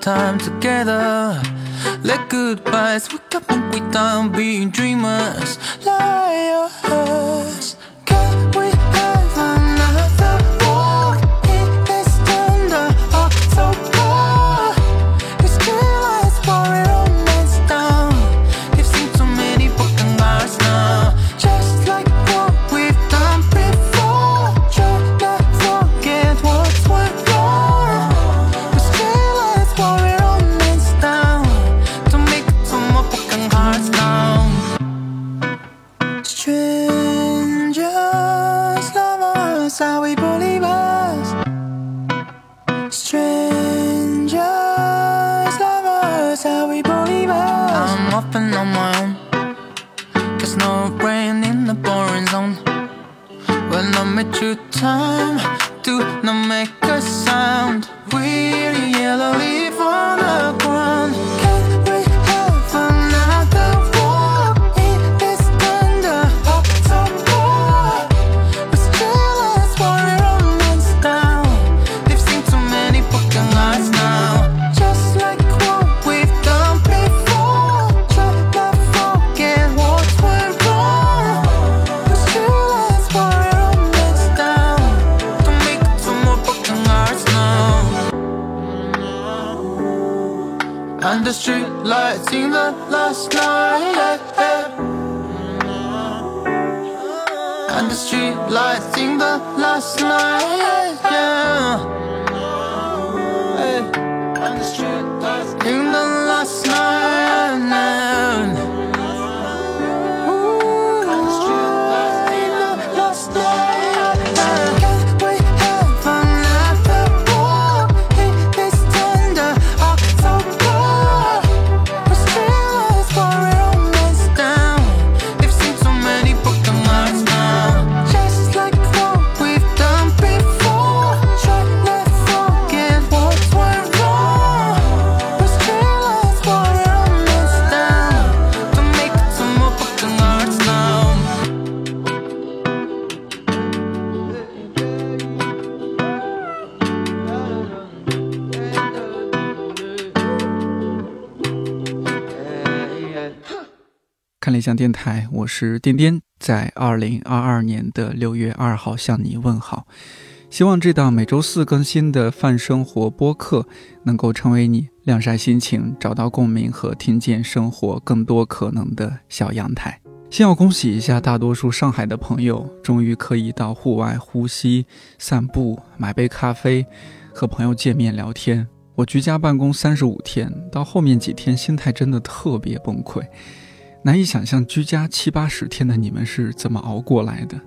time together. Let goodbyes, wake up and we done being dreamers. And the street lights in the last night. Yeah. Hey. 理想电台，我是颠颠，在二零二二年的六月二号向你问好。希望这档每周四更新的泛生活播客能够成为你晾晒心情、找到共鸣和听见生活更多可能的小阳台。先要恭喜一下大多数上海的朋友，终于可以到户外呼吸、散步、买杯咖啡，和朋友见面聊天。我居家办公三十五天，到后面几天心态真的特别崩溃。难以想象居家七八十天的你们是怎么熬过来的。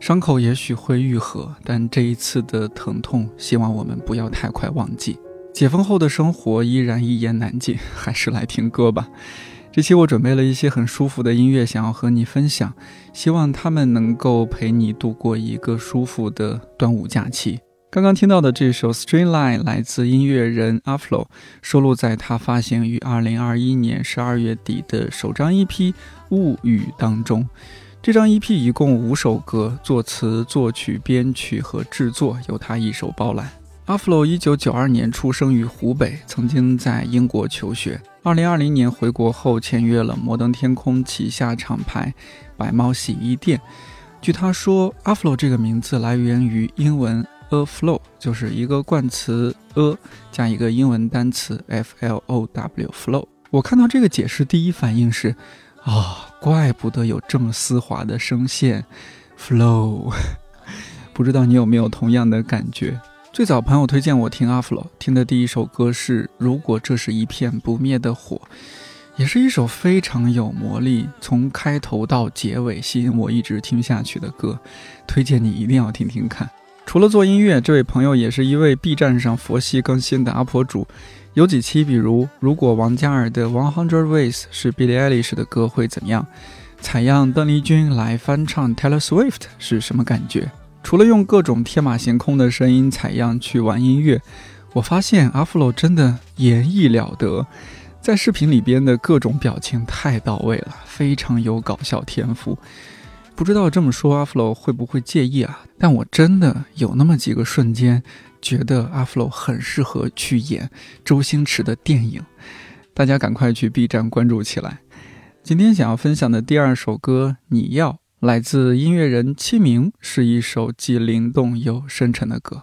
伤口也许会愈合，但这一次的疼痛，希望我们不要太快忘记。解封后的生活依然一言难尽，还是来听歌吧。这期我准备了一些很舒服的音乐，想要和你分享，希望他们能够陪你度过一个舒服的端午假期。刚刚听到的这首《Stringline》来自音乐人 Afro，收录在他发行于2021年12月底的首张 EP《物语》当中。这张 EP 一共五首歌，作词、作曲、编曲和制作由他一手包揽。阿弗洛一九九二年出生于湖北，曾经在英国求学。二零二零年回国后，签约了摩登天空旗下厂牌白猫洗衣店。据他说，阿弗洛这个名字来源于英文 a flow，就是一个冠词 a 加一个英文单词 f l o w flow。我看到这个解释，第一反应是啊，怪不得有这么丝滑的声线，flow。不知道你有没有同样的感觉？最早朋友推荐我听阿弗洛，听的第一首歌是《如果这是一片不灭的火》，也是一首非常有魔力，从开头到结尾吸引我一直听下去的歌，推荐你一定要听听看。除了做音乐，这位朋友也是一位 B 站上佛系更新的 UP 主，有几期比如如果王嘉尔的《One Hundred Ways》是 Billie Eilish 的歌会怎样？采样邓丽君来翻唱 Taylor Swift 是什么感觉？除了用各种天马行空的声音采样去玩音乐，我发现阿弗洛真的演绎了得，在视频里边的各种表情太到位了，非常有搞笑天赋。不知道这么说阿弗洛会不会介意啊？但我真的有那么几个瞬间，觉得阿弗洛很适合去演周星驰的电影。大家赶快去 B 站关注起来。今天想要分享的第二首歌《你要》，来自音乐人七明，是一首既灵动又深沉的歌。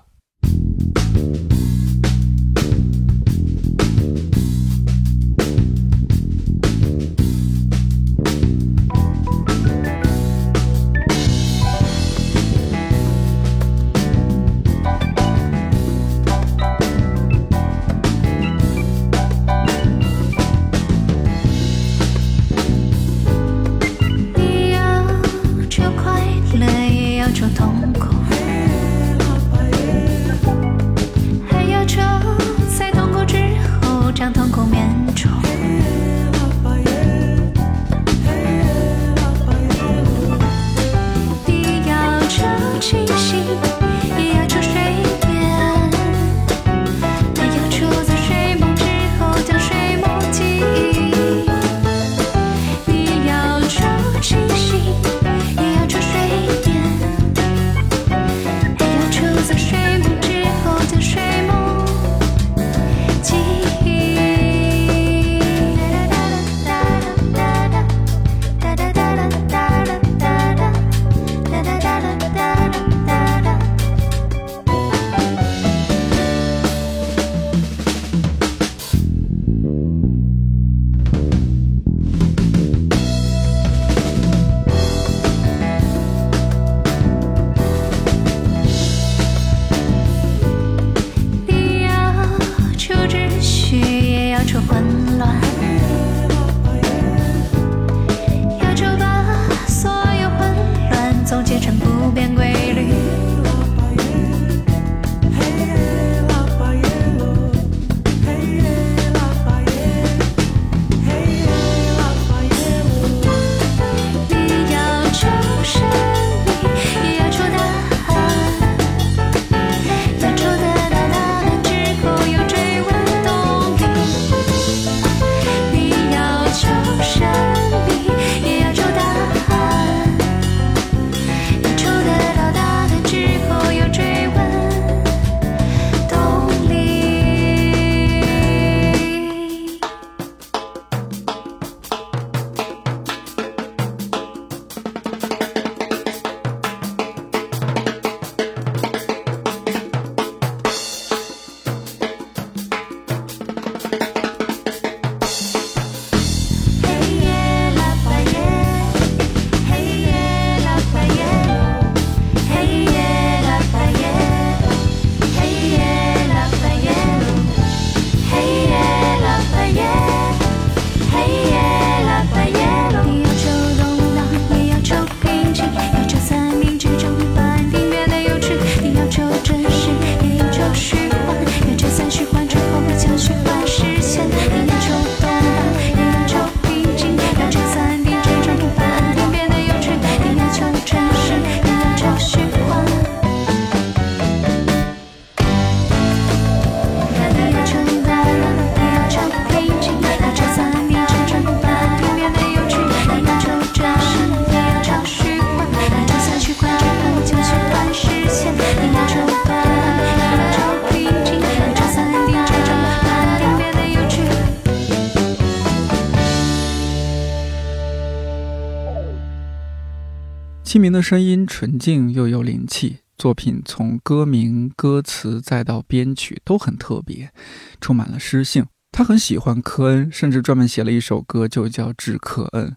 明的声音纯净又有灵气，作品从歌名、歌词再到编曲都很特别，充满了诗性。他很喜欢科恩，甚至专门写了一首歌，就叫《致科恩》。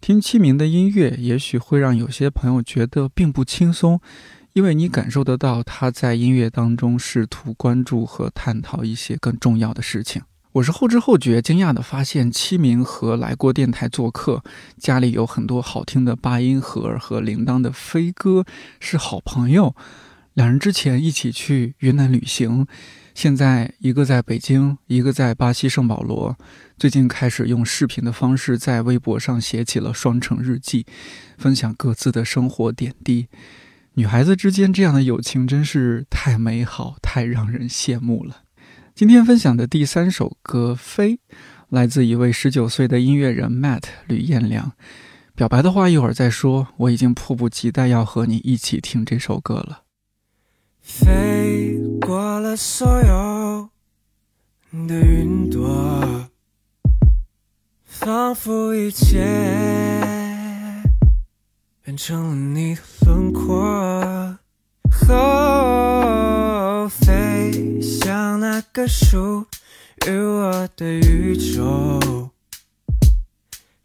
听七明的音乐，也许会让有些朋友觉得并不轻松，因为你感受得到他在音乐当中试图关注和探讨一些更重要的事情。我是后知后觉，惊讶地发现七明和来过电台做客，家里有很多好听的八音盒和铃铛的飞哥是好朋友。两人之前一起去云南旅行，现在一个在北京，一个在巴西圣保罗。最近开始用视频的方式在微博上写起了双城日记，分享各自的生活点滴。女孩子之间这样的友情真是太美好，太让人羡慕了。今天分享的第三首歌《飞》，来自一位十九岁的音乐人 Matt 吕彦良。表白的话一会儿再说，我已经迫不及待要和你一起听这首歌了。飞过了所有的云朵，仿佛一切变成了你的轮廓。那个属于我的宇宙，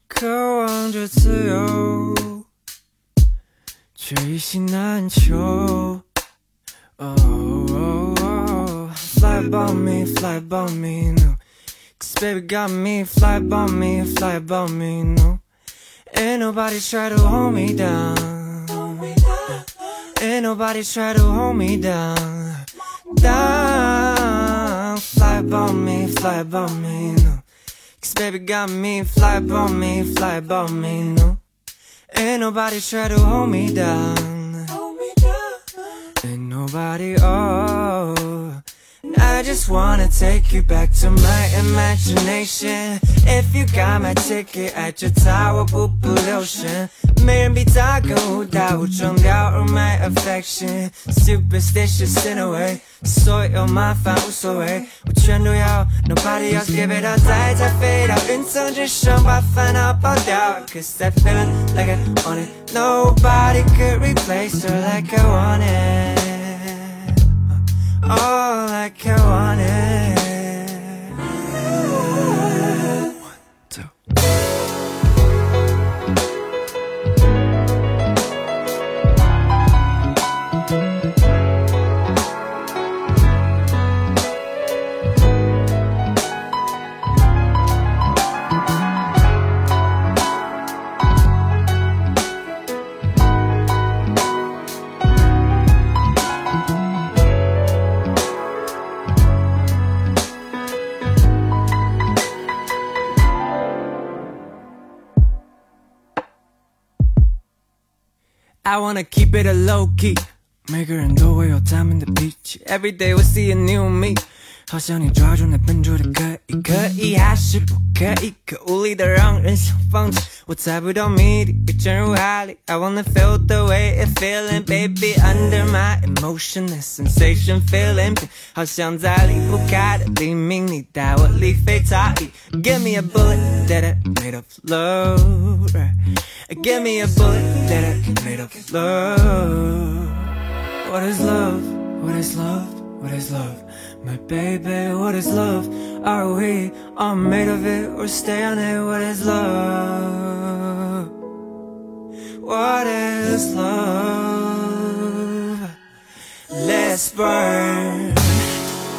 渴望着自由，却一心难求。Oh, fly above me, fly above me, no. Cause baby got me, fly above me, fly above me, no. Ain't nobody try to hold me down. Ain't nobody try to hold me down. Down, fly above me, fly above me, no. Cause baby got me, fly above me, fly above me, no. Ain't nobody try to hold me down Hold me down. Ain't nobody, oh I just wanna take you back to my imagination If you got my ticket at your tower 不不留神没人比他更忽大忽中掉入 my affection Superstitious in a way 所有麻烦无所谓我全都要 Nobody else give it up 再再飞到云层之上把烦恼抛掉 Cause I feeling like I want it Nobody could replace her like I want it all I wanted. I wanna keep it a low key，每个人都会有他们的脾气。Every day we see a new me，好想你抓住那笨拙的可以，可以还是不可以？可无力的让人想放弃。我猜不到谜底，被沉入海里。I wanna feel the way it feeling, baby under my emotion, the sensation feeling，好像在离不开的黎明，你带我离飞他里。Give me a bullet that I made of love. Give me a bullet that I made of love. What is love? What is love? What is love? My baby, what is love? Are we all made of it or stay on it? What is love? What is love? Let's burn.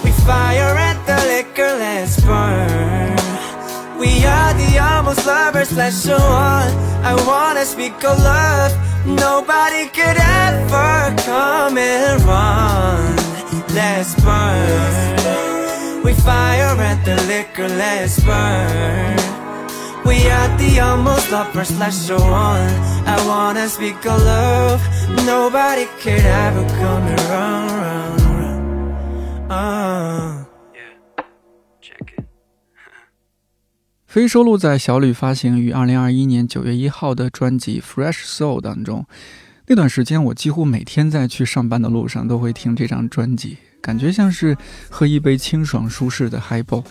We fire at the liquor, let's burn. We are the almost lovers, special one. I wanna speak of love. Nobody could ever come and run Let's burn. We fire at the liquor, let's burn. We are the almost lovers, special one. I wanna speak of love. Nobody could ever come and run, run, run. Uh. 非收录在小吕发行于二零二一年九月一号的专辑《Fresh Soul》当中。 那段时间，我几乎每天在去上班的路上都会听这张专辑，感觉像是喝一杯清爽舒适的嗨包。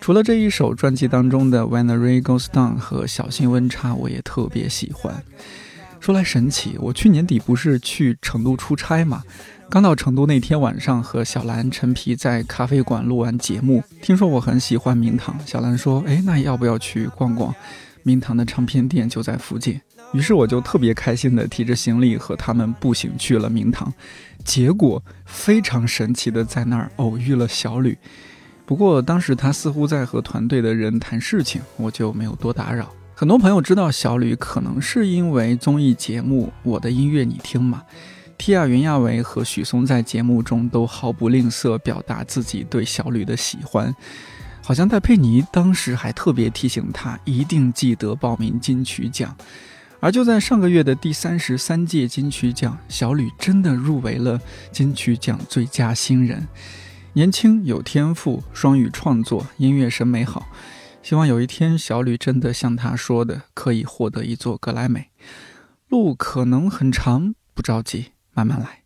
除了这一首专辑当中的《When the Rain Goes Down》和《小心温差》，我也特别喜欢。说来神奇，我去年底不是去成都出差嘛？刚到成都那天晚上，和小兰、陈皮在咖啡馆录完节目，听说我很喜欢明堂，小兰说：“哎，那要不要去逛逛？明堂的唱片店就在附近。”于是我就特别开心地提着行李和他们步行去了明堂，结果非常神奇的在那儿偶遇了小吕。不过当时他似乎在和团队的人谈事情，我就没有多打扰。很多朋友知道小吕，可能是因为综艺节目《我的音乐你听》嘛。提亚、袁娅维和许嵩在节目中都毫不吝啬表达自己对小吕的喜欢，好像戴佩妮当时还特别提醒他一定记得报名金曲奖。而就在上个月的第三十三届金曲奖，小吕真的入围了金曲奖最佳新人。年轻有天赋，双语创作，音乐审美好。希望有一天小吕真的像他说的，可以获得一座格莱美。路可能很长，不着急，慢慢来。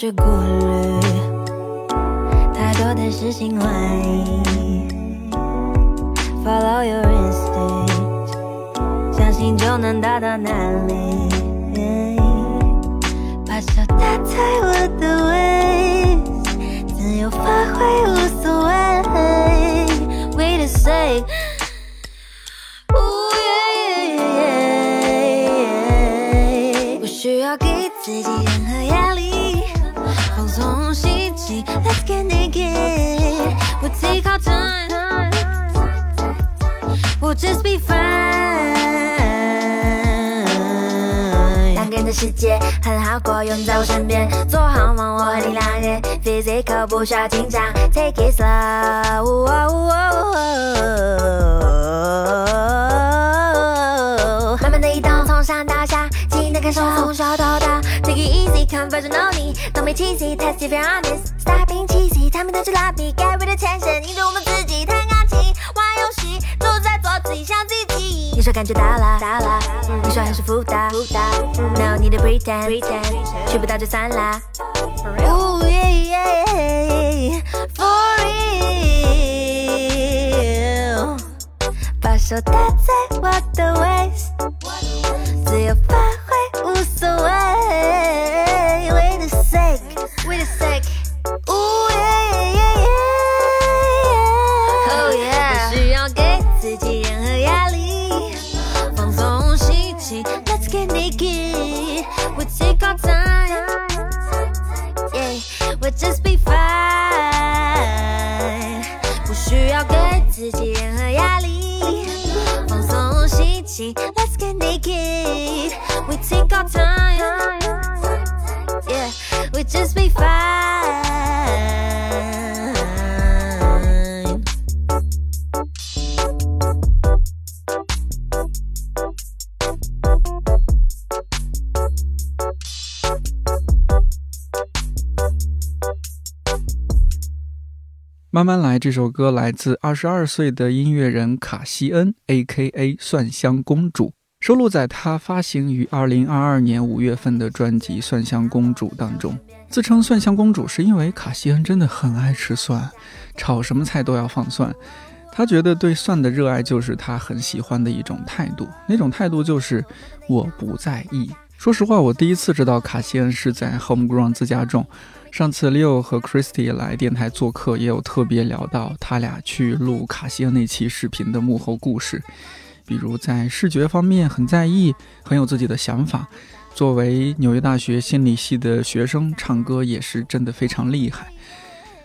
是顾虑太多的是心怀疑，Follow your instinct，相信就能达到哪里。把手搭在我的胃，自由发挥 just be fine。两个人的世界很好过，有你在我身边，做好梦，我和你两人，Physical 不需要紧张，Take it slow。慢慢的移动，从上到下，静静的感受，从小到大。Take it easy，Come no need，Don't be cheesy，Test if you're honest，Stop being cheesy，Tell me that you love me，Get rid of tension，迎着我们自己自己想自己。你说感觉到了，到了，你说很舒服的，舒服的，No need to pretend，pretend，去不到就算了。Oh yeah yeah，For real，把手搭在我的 just be fine. 慢慢来，这首歌来自二十二岁的音乐人卡西恩 （A.K.A. 蒜香公主），收录在她发行于二零二二年五月份的专辑《蒜香公主》当中。自称蒜香公主，是因为卡西恩真的很爱吃蒜，炒什么菜都要放蒜。他觉得对蒜的热爱就是他很喜欢的一种态度，那种态度就是我不在意。说实话，我第一次知道卡西恩是在 Homegrown 自家种。上次 Leo 和 Christy 来电台做客，也有特别聊到他俩去录卡西恩那期视频的幕后故事，比如在视觉方面很在意，很有自己的想法。作为纽约大学心理系的学生，唱歌也是真的非常厉害。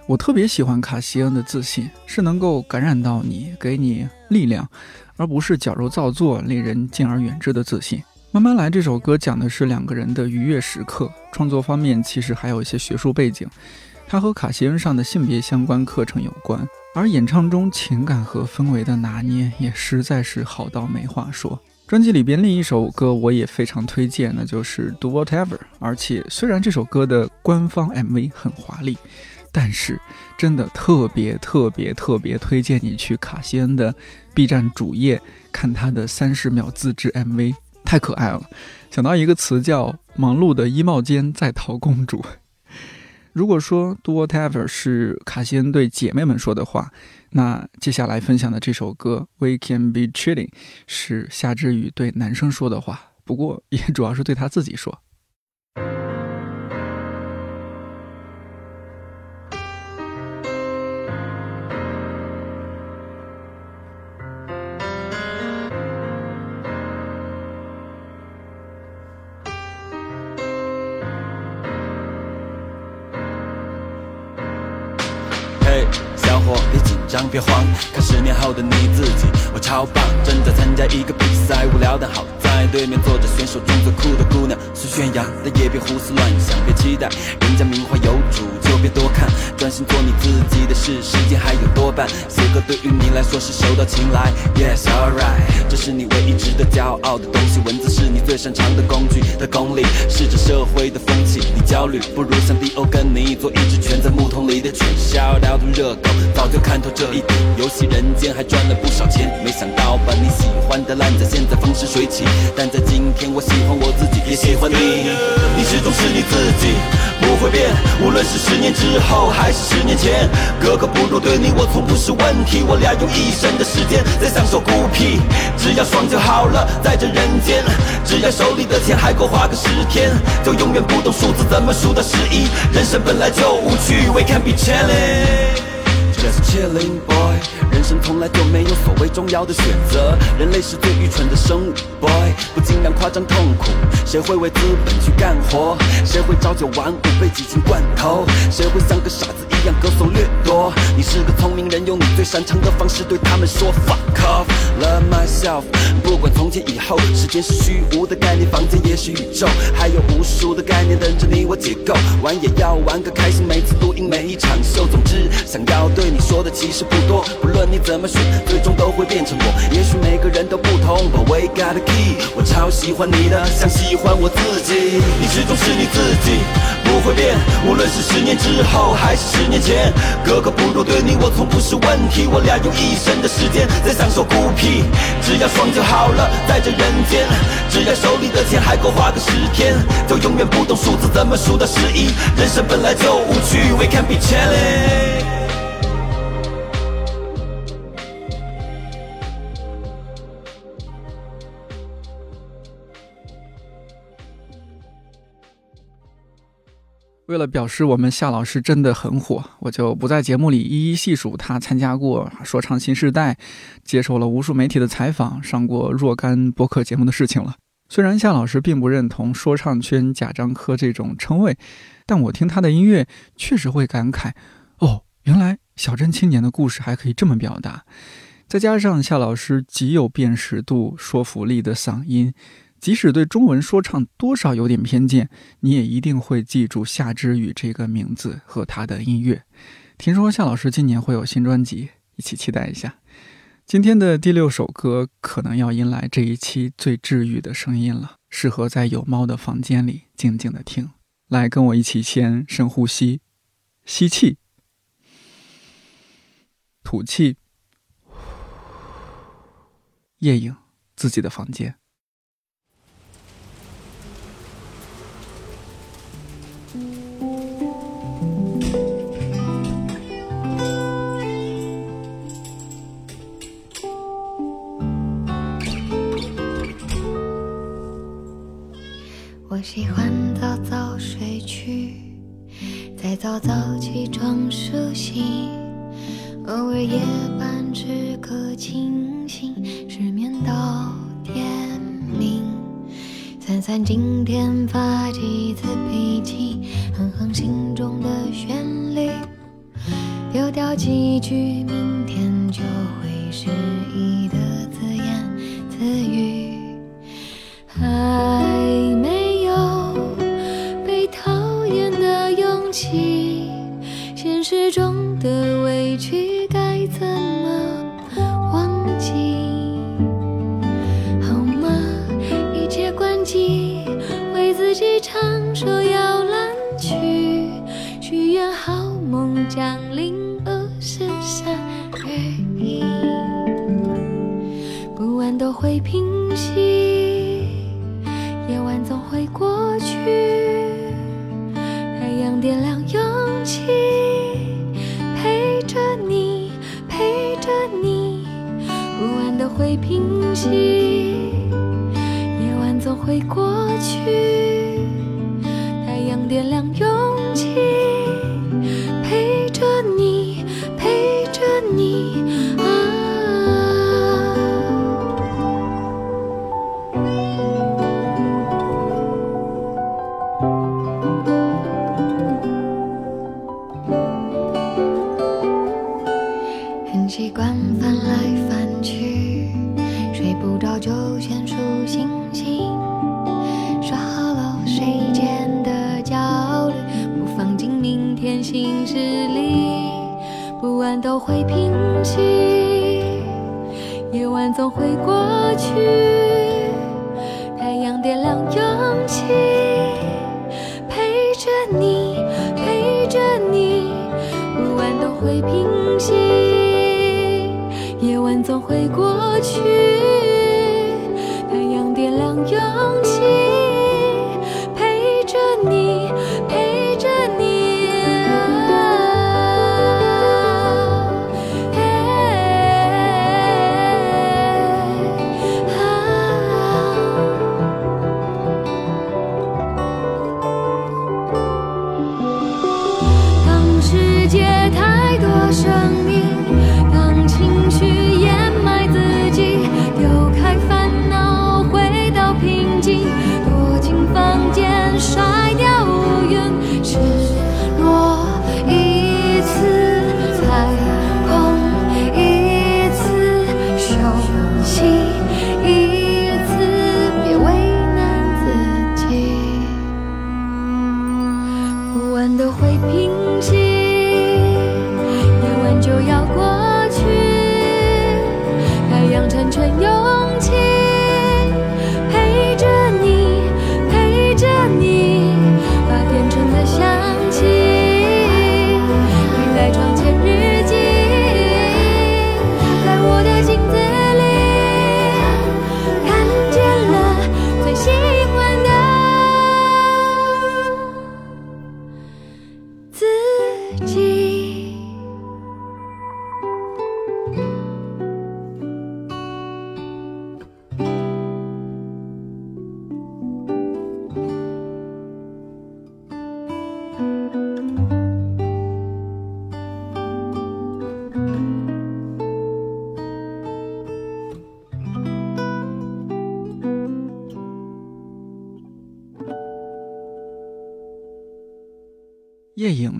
我特别喜欢卡西恩的自信，是能够感染到你，给你力量，而不是矫揉造作、令人敬而远之的自信。慢慢来，这首歌讲的是两个人的愉悦时刻。创作方面其实还有一些学术背景，它和卡西恩上的性别相关课程有关。而演唱中情感和氛围的拿捏也实在是好到没话说。专辑里边另一首歌我也非常推荐，那就是《Do Whatever》。而且虽然这首歌的官方 MV 很华丽，但是真的特别特别特别推荐你去卡西恩的 B 站主页看他的三十秒自制 MV。太可爱了，想到一个词叫“忙碌的衣帽间在逃公主”。如果说 “Do whatever” 是卡西恩对姐妹们说的话，那接下来分享的这首歌 “We Can Be Chilling” 是夏之雨对男生说的话，不过也主要是对他自己说。别紧张，别慌，看十年后的你自己，我超棒，正在参加一个比赛，无聊但好对面坐着选手中最酷的姑娘，是炫耀，但也别胡思乱想，别期待人家名花有主，就别多看，专心做你自己的事，时间还有多半，写歌对于你来说是手到擒来，Yes alright，这是你唯一值得骄傲的东西，文字是你最擅长的工具的功力，是这社会的风气，你焦虑不如像迪欧跟你做一只蜷在木桶里的犬，笑到的热狗，早就看透这一点，游戏人间还赚了不少钱，没想到把你喜欢的烂在现在风生水起，但在今天我喜欢我自己，也喜欢你，你始终是你自己，不会变，无论是十年之后还是十年前，格格不入对你我从不是问题，我俩用一生的时间在享受孤僻，只要爽就好了，在这人间，只要手里的钱还够花个十天，就永远不懂数字怎么数到十一，人生本来就无趣，We can be chilling。Just chilling boy，人生从来就没有所谓重要的选择，人类是最愚蠢的生物，boy，不尽量夸张痛苦，谁会为资本去干活？谁会朝九晚五被挤进罐头？谁会像个傻子一样歌颂掠夺？你是个聪明人，用你最擅长的方式对他们说 fuck off Love myself。不管从前以后，时间是虚无的概念，房间也是宇宙，还有无数的概念等着你我解构，玩也要玩个开心，每次录音每一场秀，总之想要对你说的其实不多，不论你怎么选，最终都会变成我。也许每个人都不同，But we gotta key，我超喜欢你的，像喜欢我自己，你始终是你自己，不会变，无论是十年之后还是十年前，格格不入对你我从不是问题，我俩用一生的时间在享受孤僻，只要爽就好了，在这人间，只要手里的钱还够花个十天，就永远不懂数字怎么数到十一，人生本来就无趣，We can be chilling。为了表示我们夏老师真的很火，我就不在节目里一一细数他参加过《说唱新时代》，接受了无数媒体的采访，上过若干播客节目的事情了。虽然夏老师并不认同说唱圈贾樟柯这种称谓，但我听他的音乐确实会感慨：哦，原来小镇青年的故事还可以这么表达。再加上夏老师极有辨识度、说服力的嗓音。即使对中文说唱多少有点偏见，你也一定会记住夏之雨这个名字和他的音乐。听说夏老师今年会有新专辑，一起期待一下。今天的第六首歌可能要迎来这一期最治愈的声音了，适合在有猫的房间里静静的听。来，跟我一起先深呼吸，吸 气，吐气，夜影，自己的房间。喜欢早早睡去，再早早起床梳洗，偶尔夜半吃个清醒，失眠到天明。散散今天发几次脾气，哼哼心中的旋律，丢掉几句明天就会失忆点亮勇气，陪着你，陪着你，不安的会平息。夜晚总会过去，太阳点亮勇会平息，夜晚总会过去，太阳点亮勇气，陪着你，陪着你，不安都会平息，夜晚总会过去，太阳点亮勇气，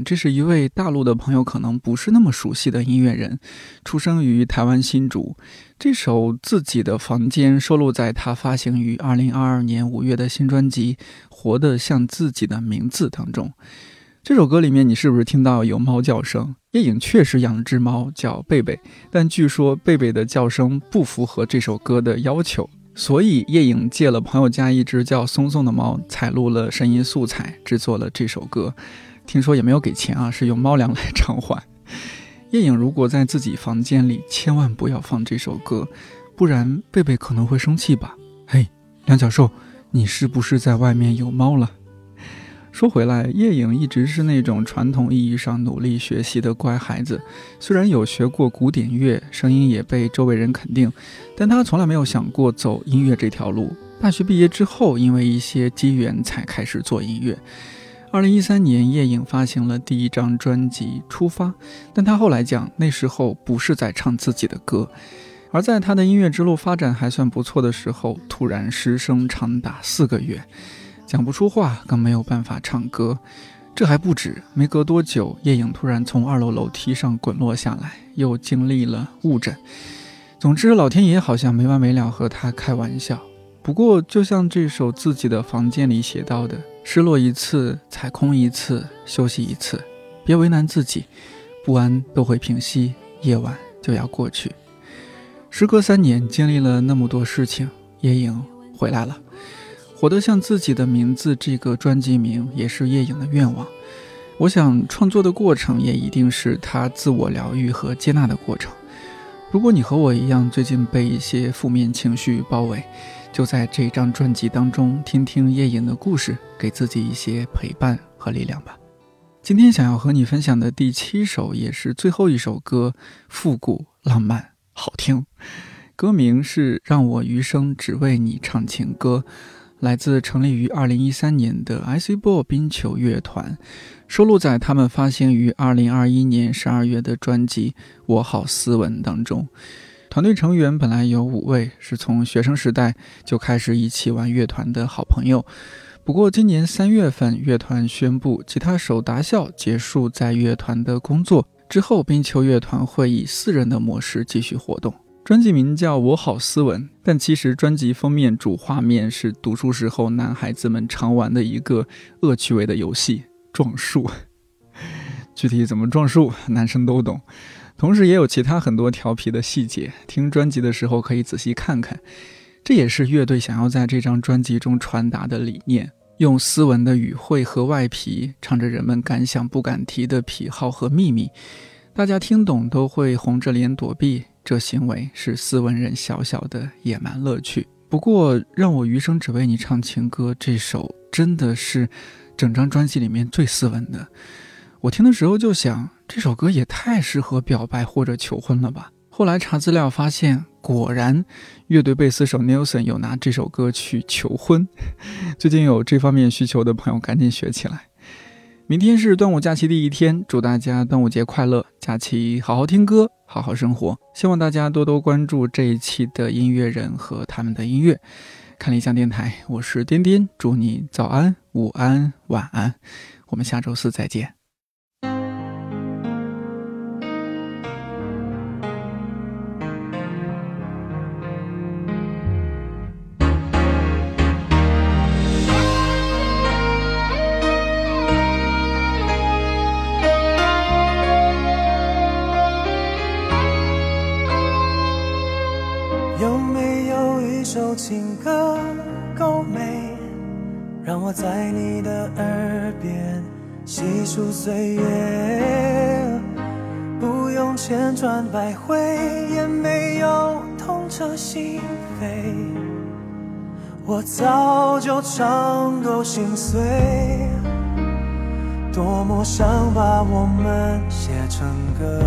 这是一位大陆的朋友可能不是那么熟悉的音乐人，出生于台湾新竹。这首《自己的房间》收录在他发行于2022年5月的新专辑《活得像自己的名字》当中。这首歌里面，你是不是听到有猫叫声？叶颖确实养了只猫叫贝贝，但据说贝贝的叫声不符合这首歌的要求，所以叶颖借了朋友家一只叫松松的猫，采录了声音素材，制作了这首歌。听说也没有给钱啊，是用猫粮来偿还。夜影如果在自己房间里，千万不要放这首歌，不然贝贝可能会生气吧。嘿，梁教授，你是不是在外面有猫了？说回来，夜影一直是那种传统意义上努力学习的乖孩子，虽然有学过古典乐，声音也被周围人肯定，但他从来没有想过走音乐这条路。大学毕业之后，因为一些机缘才开始做音乐。二零一三年，叶颖发行了第一张专辑《出发》，但他后来讲，那时候不是在唱自己的歌，而在他的音乐之路发展还算不错的时候，突然失声长达四个月，讲不出话，更没有办法唱歌。这还不止，没隔多久，叶颖突然从二楼楼梯上滚落下来，又经历了误诊。总之，老天爷好像没完没了和他开玩笑。不过，就像这首自己的房间里写到的。失落一次，踩空一次，休息一次，别为难自己，不安都会平息，夜晚就要过去。时隔三年，经历了那么多事情，夜影回来了，活得像自己的名字。这个专辑名也是夜影的愿望。我想创作的过程也一定是他自我疗愈和接纳的过程。如果你和我一样，最近被一些负面情绪包围。就在这张专辑当中，听听叶颖的故事，给自己一些陪伴和力量吧。今天想要和你分享的第七首，也是最后一首歌，复古、浪漫、好听。歌名是《让我余生只为你唱情歌》，来自成立于二零一三年的 ICBO 冰球乐团，收录在他们发行于二零二一年十二月的专辑《我好斯文》当中。团队成员本来有五位，是从学生时代就开始一起玩乐团的好朋友。不过今年三月份，乐团宣布吉他手达孝结束在乐团的工作，之后，冰球乐团会以四人的模式继续活动。专辑名叫《我好斯文》，但其实专辑封面主画面是读书时候男孩子们常玩的一个恶趣味的游戏——撞树。具体怎么撞树，男生都懂。同时，也有其他很多调皮的细节。听专辑的时候可以仔细看看，这也是乐队想要在这张专辑中传达的理念：用斯文的语汇和外皮，唱着人们敢想不敢提的癖好和秘密。大家听懂都会红着脸躲避，这行为是斯文人小小的野蛮乐趣。不过，让我余生只为你唱情歌这首，真的是整张专辑里面最斯文的。我听的时候就想，这首歌也太适合表白或者求婚了吧。后来查资料发现，果然乐队贝斯手 Nelson 有拿这首歌去求婚。最近有这方面需求的朋友，赶紧学起来。明天是端午假期第一天，祝大家端午节快乐！假期好好听歌，好好生活。希望大家多多关注这一期的音乐人和他们的音乐。看理想电台，我是颠颠，祝你早安、午安、晚安。我们下周四再见。两个